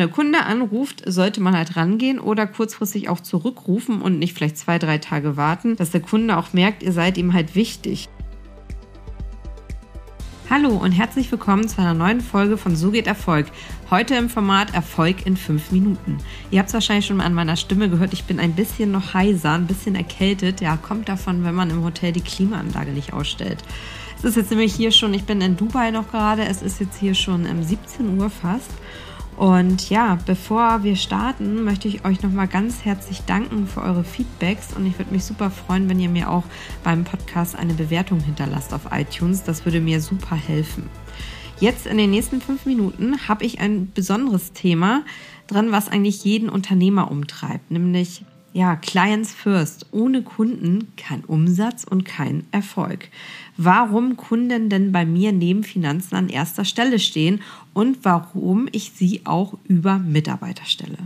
Der Kunde anruft, sollte man halt rangehen oder kurzfristig auch zurückrufen und nicht vielleicht zwei, drei Tage warten, dass der Kunde auch merkt, ihr seid ihm halt wichtig. Hallo und herzlich willkommen zu einer neuen Folge von So geht Erfolg. Heute im Format Erfolg in fünf Minuten. Ihr habt es wahrscheinlich schon an meiner Stimme gehört, ich bin ein bisschen noch heiser, ein bisschen erkältet. Ja, kommt davon, wenn man im Hotel die Klimaanlage nicht ausstellt. Es ist jetzt nämlich hier schon, ich bin in Dubai noch gerade, es ist jetzt hier schon um 17 Uhr fast. Und ja, bevor wir starten, möchte ich euch nochmal ganz herzlich danken für eure Feedbacks und ich würde mich super freuen, wenn ihr mir auch beim Podcast eine Bewertung hinterlasst auf iTunes. Das würde mir super helfen. Jetzt in den nächsten fünf Minuten habe ich ein besonderes Thema dran, was eigentlich jeden Unternehmer umtreibt, nämlich ja, Clients First. Ohne Kunden kein Umsatz und kein Erfolg. Warum Kunden denn bei mir neben Finanzen an erster Stelle stehen und warum ich sie auch über Mitarbeiter stelle.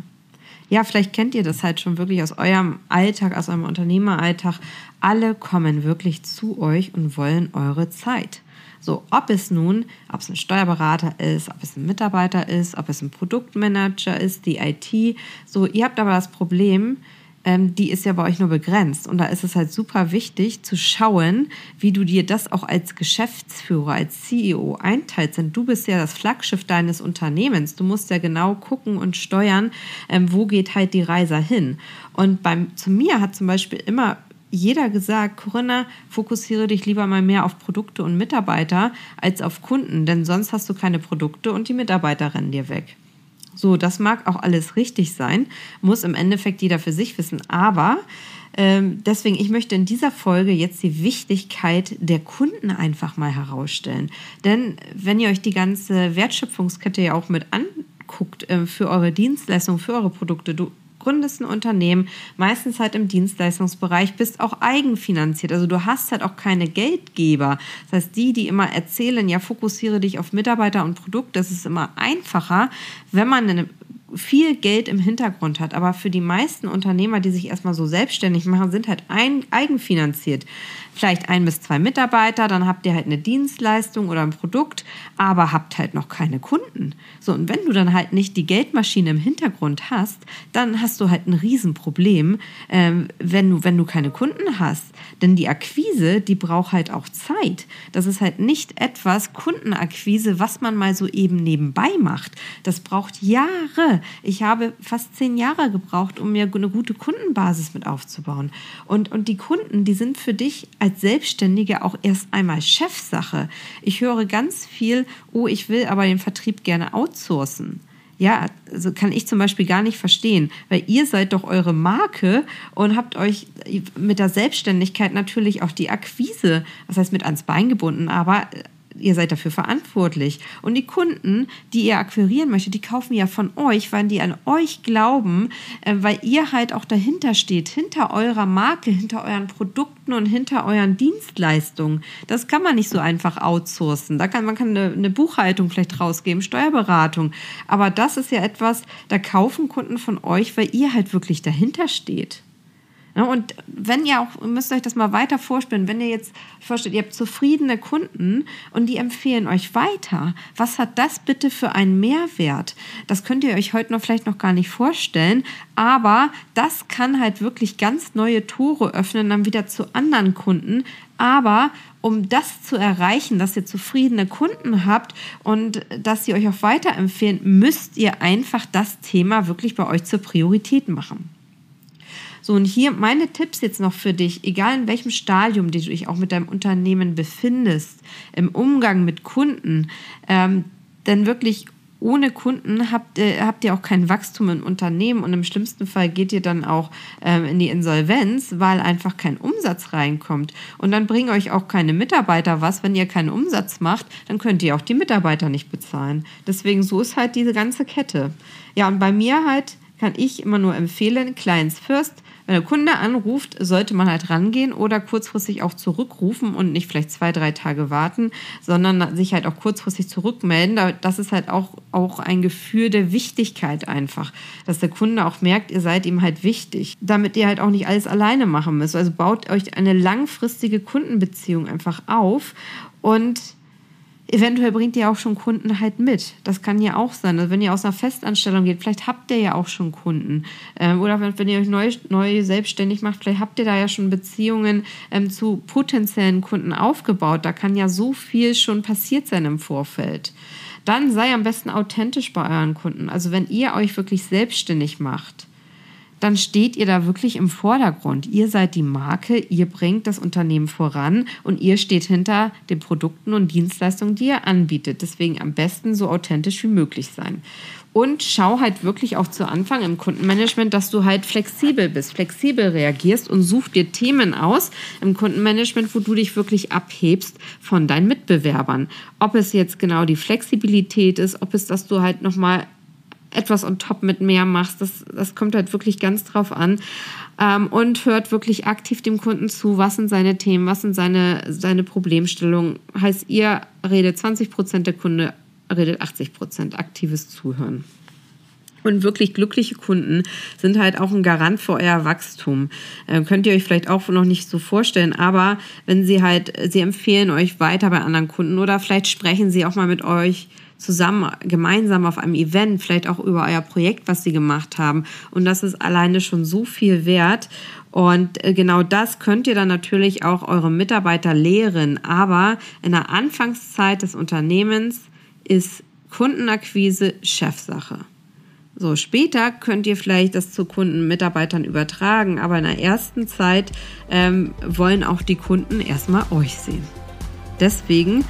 Ja, vielleicht kennt ihr das halt schon wirklich aus eurem Alltag, aus eurem Unternehmeralltag. Alle kommen wirklich zu euch und wollen eure Zeit. So, ob es nun, ob es ein Steuerberater ist, ob es ein Mitarbeiter ist, ob es ein Produktmanager ist, die IT. So, ihr habt aber das Problem, ähm, die ist ja bei euch nur begrenzt. Und da ist es halt super wichtig zu schauen, wie du dir das auch als Geschäftsführer, als CEO einteilst. Denn du bist ja das Flaggschiff deines Unternehmens. Du musst ja genau gucken und steuern, ähm, wo geht halt die Reise hin. Und beim, zu mir hat zum Beispiel immer jeder gesagt, Corinna, fokussiere dich lieber mal mehr auf Produkte und Mitarbeiter als auf Kunden, denn sonst hast du keine Produkte und die Mitarbeiter rennen dir weg. So, das mag auch alles richtig sein, muss im Endeffekt jeder für sich wissen. Aber ähm, deswegen, ich möchte in dieser Folge jetzt die Wichtigkeit der Kunden einfach mal herausstellen. Denn wenn ihr euch die ganze Wertschöpfungskette ja auch mit anguckt äh, für eure Dienstleistung, für eure Produkte, du gründest ein Unternehmen, meistens halt im Dienstleistungsbereich, bist auch eigenfinanziert. Also du hast halt auch keine Geldgeber. Das heißt, die, die immer erzählen, ja, fokussiere dich auf Mitarbeiter und Produkt, das ist immer einfacher, wenn man eine viel Geld im Hintergrund hat. Aber für die meisten Unternehmer, die sich erstmal so selbstständig machen, sind halt ein, eigenfinanziert. Vielleicht ein bis zwei Mitarbeiter, dann habt ihr halt eine Dienstleistung oder ein Produkt, aber habt halt noch keine Kunden. So, und wenn du dann halt nicht die Geldmaschine im Hintergrund hast, dann hast du halt ein Riesenproblem, ähm, wenn, du, wenn du keine Kunden hast. Denn die Akquise, die braucht halt auch Zeit. Das ist halt nicht etwas, Kundenakquise, was man mal so eben nebenbei macht. Das braucht Jahre. Ich habe fast zehn Jahre gebraucht, um mir eine gute Kundenbasis mit aufzubauen. Und, und die Kunden, die sind für dich als Selbstständige auch erst einmal Chefsache. Ich höre ganz viel, oh, ich will aber den Vertrieb gerne outsourcen. Ja, also kann ich zum Beispiel gar nicht verstehen, weil ihr seid doch eure Marke und habt euch mit der Selbstständigkeit natürlich auch die Akquise, das heißt mit ans Bein gebunden, aber ihr seid dafür verantwortlich. Und die Kunden, die ihr akquirieren möchtet, die kaufen ja von euch, weil die an euch glauben, äh, weil ihr halt auch dahinter steht, hinter eurer Marke, hinter euren Produkten und hinter euren Dienstleistungen. Das kann man nicht so einfach outsourcen. Da kann man kann eine, eine Buchhaltung vielleicht rausgeben, Steuerberatung. Aber das ist ja etwas, da kaufen Kunden von euch, weil ihr halt wirklich dahinter steht. Ne, und wenn ihr auch, müsst euch das mal weiter vorstellen, wenn ihr jetzt vorstellt, ihr habt zufriedene Kunden und die empfehlen euch weiter, was hat das bitte für einen Mehrwert? Das könnt ihr euch heute noch vielleicht noch gar nicht vorstellen, aber das kann halt wirklich ganz neue Tore öffnen, dann wieder zu anderen Kunden. Aber um das zu erreichen, dass ihr zufriedene Kunden habt und dass sie euch auch weiterempfehlen, müsst ihr einfach das Thema wirklich bei euch zur Priorität machen. So, und hier meine Tipps jetzt noch für dich, egal in welchem Stadium du dich auch mit deinem Unternehmen befindest, im Umgang mit Kunden, ähm, denn wirklich ohne Kunden habt, äh, habt ihr auch kein Wachstum im Unternehmen und im schlimmsten Fall geht ihr dann auch ähm, in die Insolvenz, weil einfach kein Umsatz reinkommt. Und dann bringen euch auch keine Mitarbeiter was. Wenn ihr keinen Umsatz macht, dann könnt ihr auch die Mitarbeiter nicht bezahlen. Deswegen so ist halt diese ganze Kette. Ja, und bei mir halt kann ich immer nur empfehlen, Clients First, wenn der Kunde anruft, sollte man halt rangehen oder kurzfristig auch zurückrufen und nicht vielleicht zwei, drei Tage warten, sondern sich halt auch kurzfristig zurückmelden. Das ist halt auch, auch ein Gefühl der Wichtigkeit einfach, dass der Kunde auch merkt, ihr seid ihm halt wichtig, damit ihr halt auch nicht alles alleine machen müsst. Also baut euch eine langfristige Kundenbeziehung einfach auf und eventuell bringt ihr auch schon Kunden halt mit. Das kann ja auch sein. Also wenn ihr aus einer Festanstellung geht, vielleicht habt ihr ja auch schon Kunden. Ähm, oder wenn, wenn, ihr euch neu, neu selbstständig macht, vielleicht habt ihr da ja schon Beziehungen ähm, zu potenziellen Kunden aufgebaut. Da kann ja so viel schon passiert sein im Vorfeld. Dann sei am besten authentisch bei euren Kunden. Also wenn ihr euch wirklich selbstständig macht, dann steht ihr da wirklich im Vordergrund. Ihr seid die Marke, ihr bringt das Unternehmen voran und ihr steht hinter den Produkten und Dienstleistungen, die ihr anbietet. Deswegen am besten so authentisch wie möglich sein. Und schau halt wirklich auch zu Anfang im Kundenmanagement, dass du halt flexibel bist, flexibel reagierst und such dir Themen aus im Kundenmanagement, wo du dich wirklich abhebst von deinen Mitbewerbern. Ob es jetzt genau die Flexibilität ist, ob es, dass du halt nochmal etwas on top mit mehr machst. Das, das kommt halt wirklich ganz drauf an. Ähm, und hört wirklich aktiv dem Kunden zu, was sind seine Themen, was sind seine, seine Problemstellungen. Heißt, ihr redet 20 Prozent, der Kunde redet 80 Prozent aktives Zuhören. Und wirklich glückliche Kunden sind halt auch ein Garant für euer Wachstum. Äh, könnt ihr euch vielleicht auch noch nicht so vorstellen, aber wenn sie halt, sie empfehlen euch weiter bei anderen Kunden oder vielleicht sprechen sie auch mal mit euch zusammen, gemeinsam auf einem Event, vielleicht auch über euer Projekt, was sie gemacht haben. Und das ist alleine schon so viel wert. Und äh, genau das könnt ihr dann natürlich auch eure Mitarbeiter lehren. Aber in der Anfangszeit des Unternehmens ist Kundenakquise Chefsache. So, später könnt ihr vielleicht das zu Kunden, Mitarbeitern übertragen, aber in der ersten Zeit ähm, wollen auch die Kunden erstmal euch sehen. Deswegen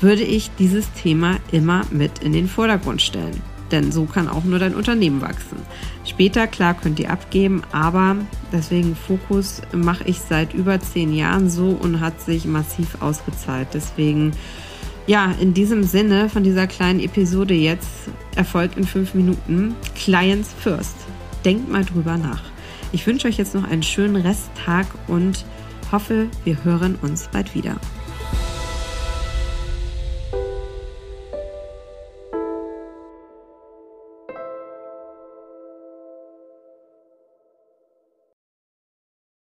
würde ich dieses Thema immer mit in den Vordergrund stellen. Denn so kann auch nur dein Unternehmen wachsen. Später, klar, könnt ihr abgeben, aber deswegen Fokus mache ich seit über zehn Jahren so und hat sich massiv ausgezahlt. Deswegen, ja, in diesem Sinne von dieser kleinen Episode jetzt Erfolg in fünf Minuten. Clients first. Denkt mal drüber nach. Ich wünsche euch jetzt noch einen schönen Resttag und hoffe, wir hören uns bald wieder.